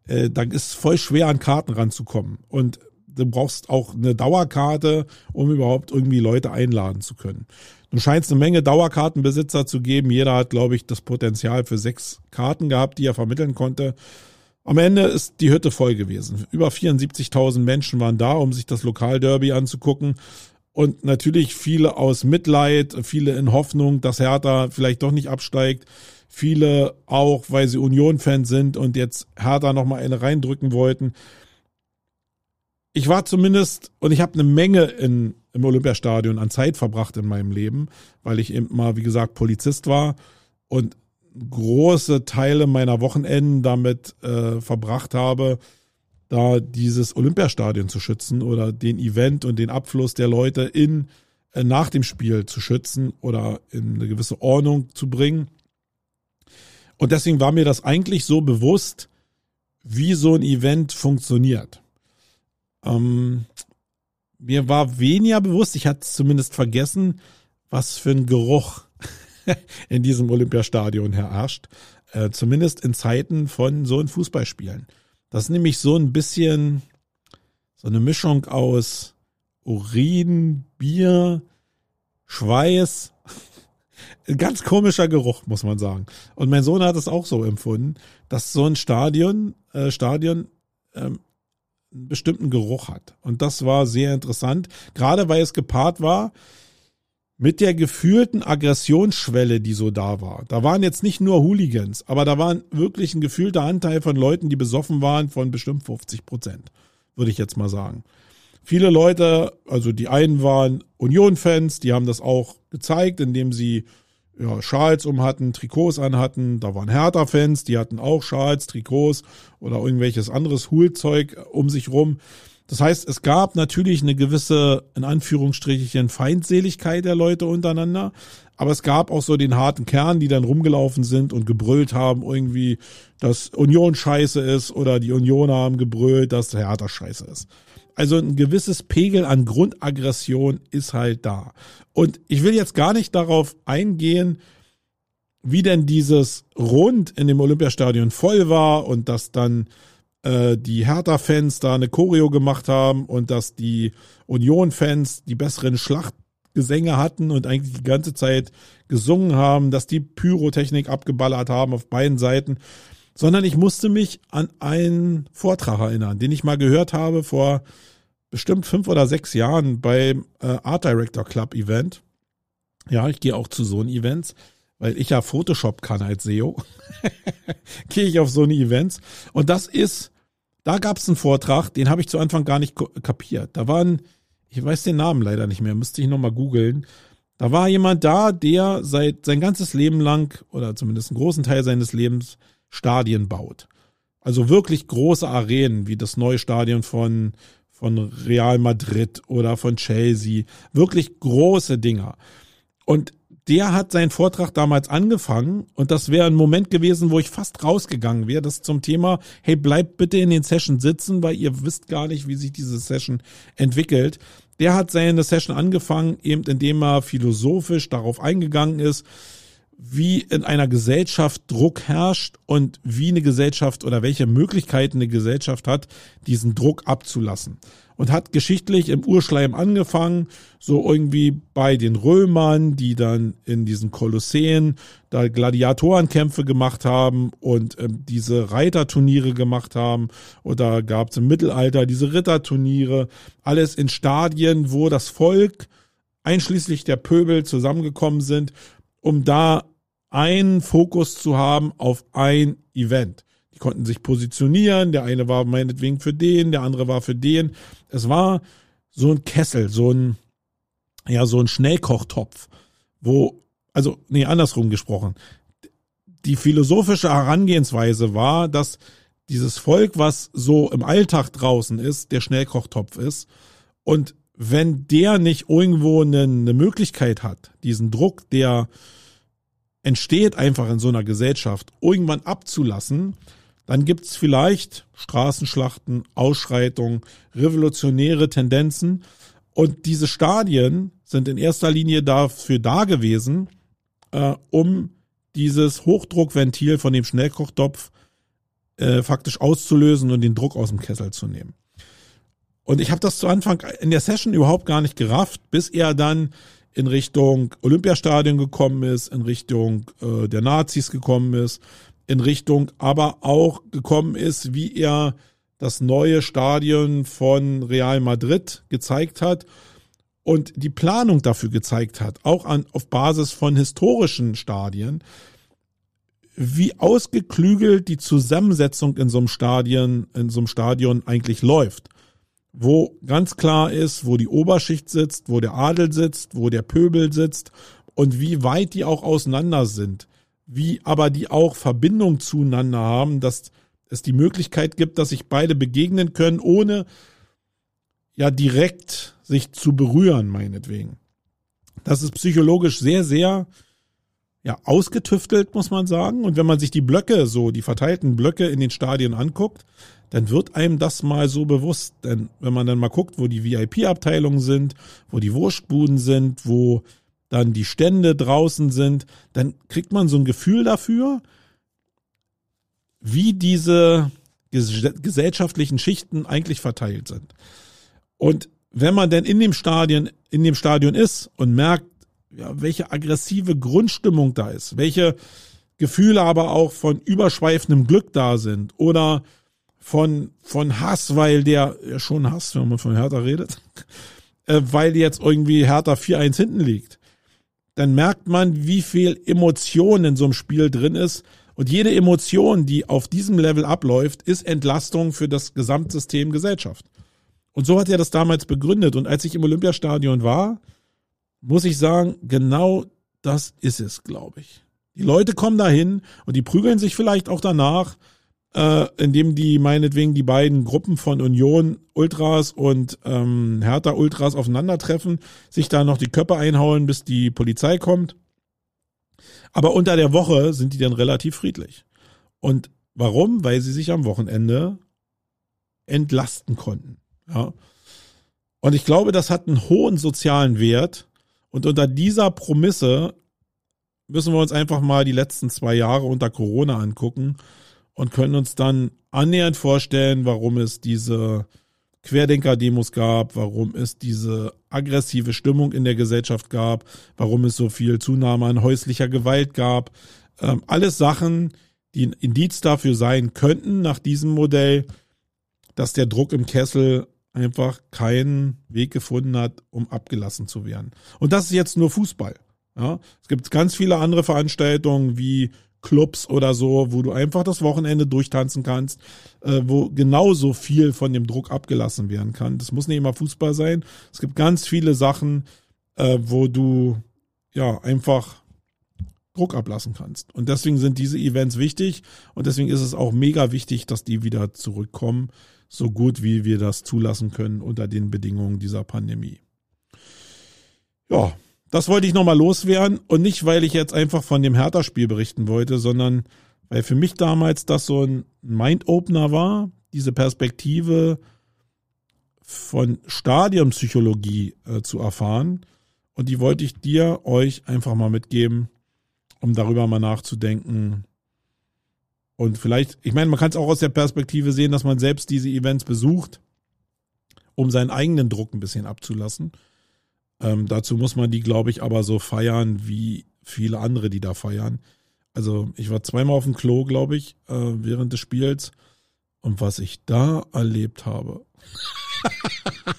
äh, da ist voll schwer an Karten ranzukommen. Und du brauchst auch eine Dauerkarte, um überhaupt irgendwie Leute einladen zu können. Du scheinst eine Menge Dauerkartenbesitzer zu geben. Jeder hat, glaube ich, das Potenzial für sechs Karten gehabt, die er vermitteln konnte. Am Ende ist die Hütte voll gewesen. Über 74.000 Menschen waren da, um sich das Lokalderby anzugucken. Und natürlich viele aus Mitleid, viele in Hoffnung, dass Hertha vielleicht doch nicht absteigt. Viele auch, weil sie Union-Fans sind und jetzt Hertha nochmal eine reindrücken wollten. Ich war zumindest, und ich habe eine Menge in, im Olympiastadion an Zeit verbracht in meinem Leben, weil ich eben mal, wie gesagt, Polizist war und große Teile meiner Wochenenden damit äh, verbracht habe, da dieses Olympiastadion zu schützen oder den Event und den Abfluss der Leute in äh, nach dem Spiel zu schützen oder in eine gewisse Ordnung zu bringen. Und deswegen war mir das eigentlich so bewusst, wie so ein Event funktioniert. Ähm, mir war weniger bewusst, ich hatte zumindest vergessen, was für ein Geruch in diesem Olympiastadion herrscht. Äh, zumindest in Zeiten von so einem Fußballspielen. Das ist nämlich so ein bisschen so eine Mischung aus Urin, Bier, Schweiß. Ein ganz komischer Geruch, muss man sagen. Und mein Sohn hat es auch so empfunden, dass so ein Stadion, äh, Stadion ähm, einen bestimmten Geruch hat. Und das war sehr interessant, gerade weil es gepaart war mit der gefühlten Aggressionsschwelle, die so da war. Da waren jetzt nicht nur Hooligans, aber da waren wirklich ein gefühlter Anteil von Leuten, die besoffen waren, von bestimmt 50 Prozent, würde ich jetzt mal sagen. Viele Leute, also die einen waren Union-Fans, die haben das auch gezeigt, indem sie ja, Schals um hatten, Trikots anhatten. Da waren Hertha-Fans, die hatten auch Schals, Trikots oder irgendwelches anderes Hulzeug um sich rum. Das heißt, es gab natürlich eine gewisse, in Anführungsstrichen, Feindseligkeit der Leute untereinander. Aber es gab auch so den harten Kern, die dann rumgelaufen sind und gebrüllt haben, irgendwie, dass Union scheiße ist oder die Unioner haben gebrüllt, dass Hertha scheiße ist. Also ein gewisses Pegel an Grundaggression ist halt da. Und ich will jetzt gar nicht darauf eingehen, wie denn dieses Rund in dem Olympiastadion voll war und dass dann äh, die Hertha-Fans da eine Choreo gemacht haben und dass die Union-Fans die besseren Schlachtgesänge hatten und eigentlich die ganze Zeit gesungen haben, dass die Pyrotechnik abgeballert haben auf beiden Seiten, sondern ich musste mich an einen Vortrag erinnern, den ich mal gehört habe vor bestimmt fünf oder sechs Jahren beim äh, Art Director Club Event. Ja, ich gehe auch zu so Events weil ich ja Photoshop kann als SEO, gehe ich auf so eine Events. Und das ist da gab es einen Vortrag, den habe ich zu Anfang gar nicht kapiert. Da waren, ich weiß den Namen leider nicht mehr, müsste ich nochmal googeln. Da war jemand da, der seit sein ganzes Leben lang oder zumindest einen großen Teil seines Lebens Stadien baut. Also wirklich große Arenen, wie das neue Stadion von, von Real Madrid oder von Chelsea. Wirklich große Dinger. Und der hat seinen Vortrag damals angefangen und das wäre ein Moment gewesen, wo ich fast rausgegangen wäre. Das zum Thema, hey, bleibt bitte in den Session sitzen, weil ihr wisst gar nicht, wie sich diese Session entwickelt. Der hat seine Session angefangen, eben indem er philosophisch darauf eingegangen ist, wie in einer Gesellschaft Druck herrscht und wie eine Gesellschaft oder welche Möglichkeiten eine Gesellschaft hat, diesen Druck abzulassen und hat geschichtlich im Urschleim angefangen, so irgendwie bei den Römern, die dann in diesen Kolosseen da Gladiatorenkämpfe gemacht haben und ähm, diese Reiterturniere gemacht haben. Oder gab es im Mittelalter diese Ritterturniere, alles in Stadien, wo das Volk einschließlich der Pöbel zusammengekommen sind, um da einen Fokus zu haben auf ein Event. Die konnten sich positionieren. Der eine war meinetwegen für den, der andere war für den. Es war so ein Kessel, so ein, ja, so ein Schnellkochtopf, wo, also, nee, andersrum gesprochen. Die philosophische Herangehensweise war, dass dieses Volk, was so im Alltag draußen ist, der Schnellkochtopf ist. Und wenn der nicht irgendwo eine, eine Möglichkeit hat, diesen Druck, der entsteht einfach in so einer Gesellschaft, irgendwann abzulassen, dann gibt's vielleicht Straßenschlachten, Ausschreitungen, revolutionäre Tendenzen. Und diese Stadien sind in erster Linie dafür da gewesen, äh, um dieses Hochdruckventil von dem Schnellkochtopf äh, faktisch auszulösen und den Druck aus dem Kessel zu nehmen. Und ich habe das zu Anfang in der Session überhaupt gar nicht gerafft, bis er dann in Richtung Olympiastadion gekommen ist, in Richtung äh, der Nazis gekommen ist, in Richtung aber auch gekommen ist, wie er das neue Stadion von Real Madrid gezeigt hat und die Planung dafür gezeigt hat, auch an, auf Basis von historischen Stadien, wie ausgeklügelt die Zusammensetzung in so einem Stadion, in so einem Stadion eigentlich läuft wo ganz klar ist, wo die Oberschicht sitzt, wo der Adel sitzt, wo der Pöbel sitzt und wie weit die auch auseinander sind, wie aber die auch Verbindung zueinander haben, dass es die Möglichkeit gibt, dass sich beide begegnen können, ohne ja direkt sich zu berühren, meinetwegen. Das ist psychologisch sehr, sehr ja, ausgetüftelt, muss man sagen. Und wenn man sich die Blöcke, so die verteilten Blöcke in den Stadien anguckt, dann wird einem das mal so bewusst. Denn wenn man dann mal guckt, wo die VIP-Abteilungen sind, wo die Wurstbuden sind, wo dann die Stände draußen sind, dann kriegt man so ein Gefühl dafür, wie diese gesellschaftlichen Schichten eigentlich verteilt sind. Und wenn man denn in dem Stadion, in dem Stadion ist und merkt, ja, welche aggressive Grundstimmung da ist, welche Gefühle aber auch von überschweifendem Glück da sind oder von, von Hass, weil der, ja schon Hass, wenn man von Hertha redet, äh, weil jetzt irgendwie Hertha 4-1 hinten liegt, dann merkt man, wie viel Emotion in so einem Spiel drin ist. Und jede Emotion, die auf diesem Level abläuft, ist Entlastung für das Gesamtsystem Gesellschaft. Und so hat er das damals begründet. Und als ich im Olympiastadion war, muss ich sagen, genau das ist es, glaube ich. Die Leute kommen dahin und die prügeln sich vielleicht auch danach, äh, indem die meinetwegen die beiden Gruppen von Union Ultras und ähm, Hertha Ultras aufeinandertreffen, sich da noch die Köpfe einhauen, bis die Polizei kommt. Aber unter der Woche sind die dann relativ friedlich. Und warum? Weil sie sich am Wochenende entlasten konnten. Ja. Und ich glaube, das hat einen hohen sozialen Wert. Und unter dieser Promisse müssen wir uns einfach mal die letzten zwei Jahre unter Corona angucken und können uns dann annähernd vorstellen, warum es diese Querdenker-Demos gab, warum es diese aggressive Stimmung in der Gesellschaft gab, warum es so viel Zunahme an häuslicher Gewalt gab. Ähm, alles Sachen, die ein Indiz dafür sein könnten, nach diesem Modell, dass der Druck im Kessel einfach keinen Weg gefunden hat, um abgelassen zu werden. Und das ist jetzt nur Fußball. Ja, es gibt ganz viele andere Veranstaltungen wie Clubs oder so, wo du einfach das Wochenende durchtanzen kannst, äh, wo genauso viel von dem Druck abgelassen werden kann. Das muss nicht immer Fußball sein. Es gibt ganz viele Sachen, äh, wo du ja einfach Druck ablassen kannst. Und deswegen sind diese Events wichtig und deswegen ist es auch mega wichtig, dass die wieder zurückkommen, so gut wie wir das zulassen können unter den Bedingungen dieser Pandemie. Ja, das wollte ich nochmal loswerden und nicht, weil ich jetzt einfach von dem Hertha-Spiel berichten wollte, sondern weil für mich damals das so ein Mind-Opener war, diese Perspektive von Stadionpsychologie äh, zu erfahren. Und die wollte ich dir, euch einfach mal mitgeben, um darüber mal nachzudenken. Und vielleicht, ich meine, man kann es auch aus der Perspektive sehen, dass man selbst diese Events besucht, um seinen eigenen Druck ein bisschen abzulassen. Ähm, dazu muss man die, glaube ich, aber so feiern wie viele andere, die da feiern. Also ich war zweimal auf dem Klo, glaube ich, äh, während des Spiels. Und was ich da erlebt habe,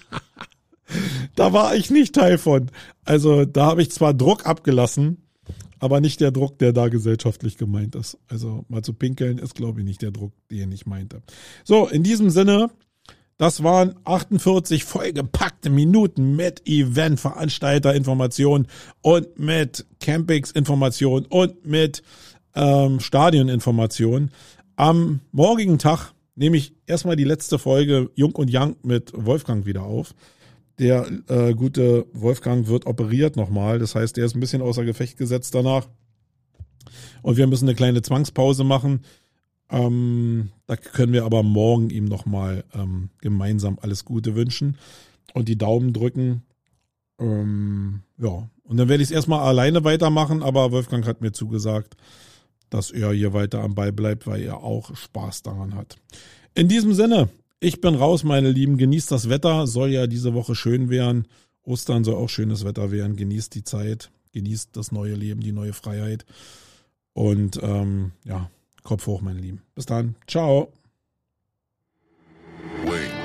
da war ich nicht Teil von. Also da habe ich zwar Druck abgelassen, aber nicht der Druck, der da gesellschaftlich gemeint ist. Also mal zu pinkeln ist, glaube ich, nicht der Druck, den ich meinte. So, in diesem Sinne, das waren 48 vollgepackte Minuten mit Event-Veranstalter-Informationen und mit Campings-Informationen und mit ähm, Stadion-Informationen. Am morgigen Tag nehme ich erstmal die letzte Folge Jung und Young mit Wolfgang wieder auf. Der äh, gute Wolfgang wird operiert nochmal. Das heißt, der ist ein bisschen außer Gefecht gesetzt danach. Und wir müssen eine kleine Zwangspause machen. Ähm, da können wir aber morgen ihm nochmal ähm, gemeinsam alles Gute wünschen und die Daumen drücken. Ähm, ja, und dann werde ich es erstmal alleine weitermachen, aber Wolfgang hat mir zugesagt, dass er hier weiter am Ball bleibt, weil er auch Spaß daran hat. In diesem Sinne, ich bin raus, meine Lieben. Genießt das Wetter. Soll ja diese Woche schön werden. Ostern soll auch schönes Wetter werden. Genießt die Zeit. Genießt das neue Leben, die neue Freiheit. Und ähm, ja, Kopf hoch, meine Lieben. Bis dann. Ciao. Wait.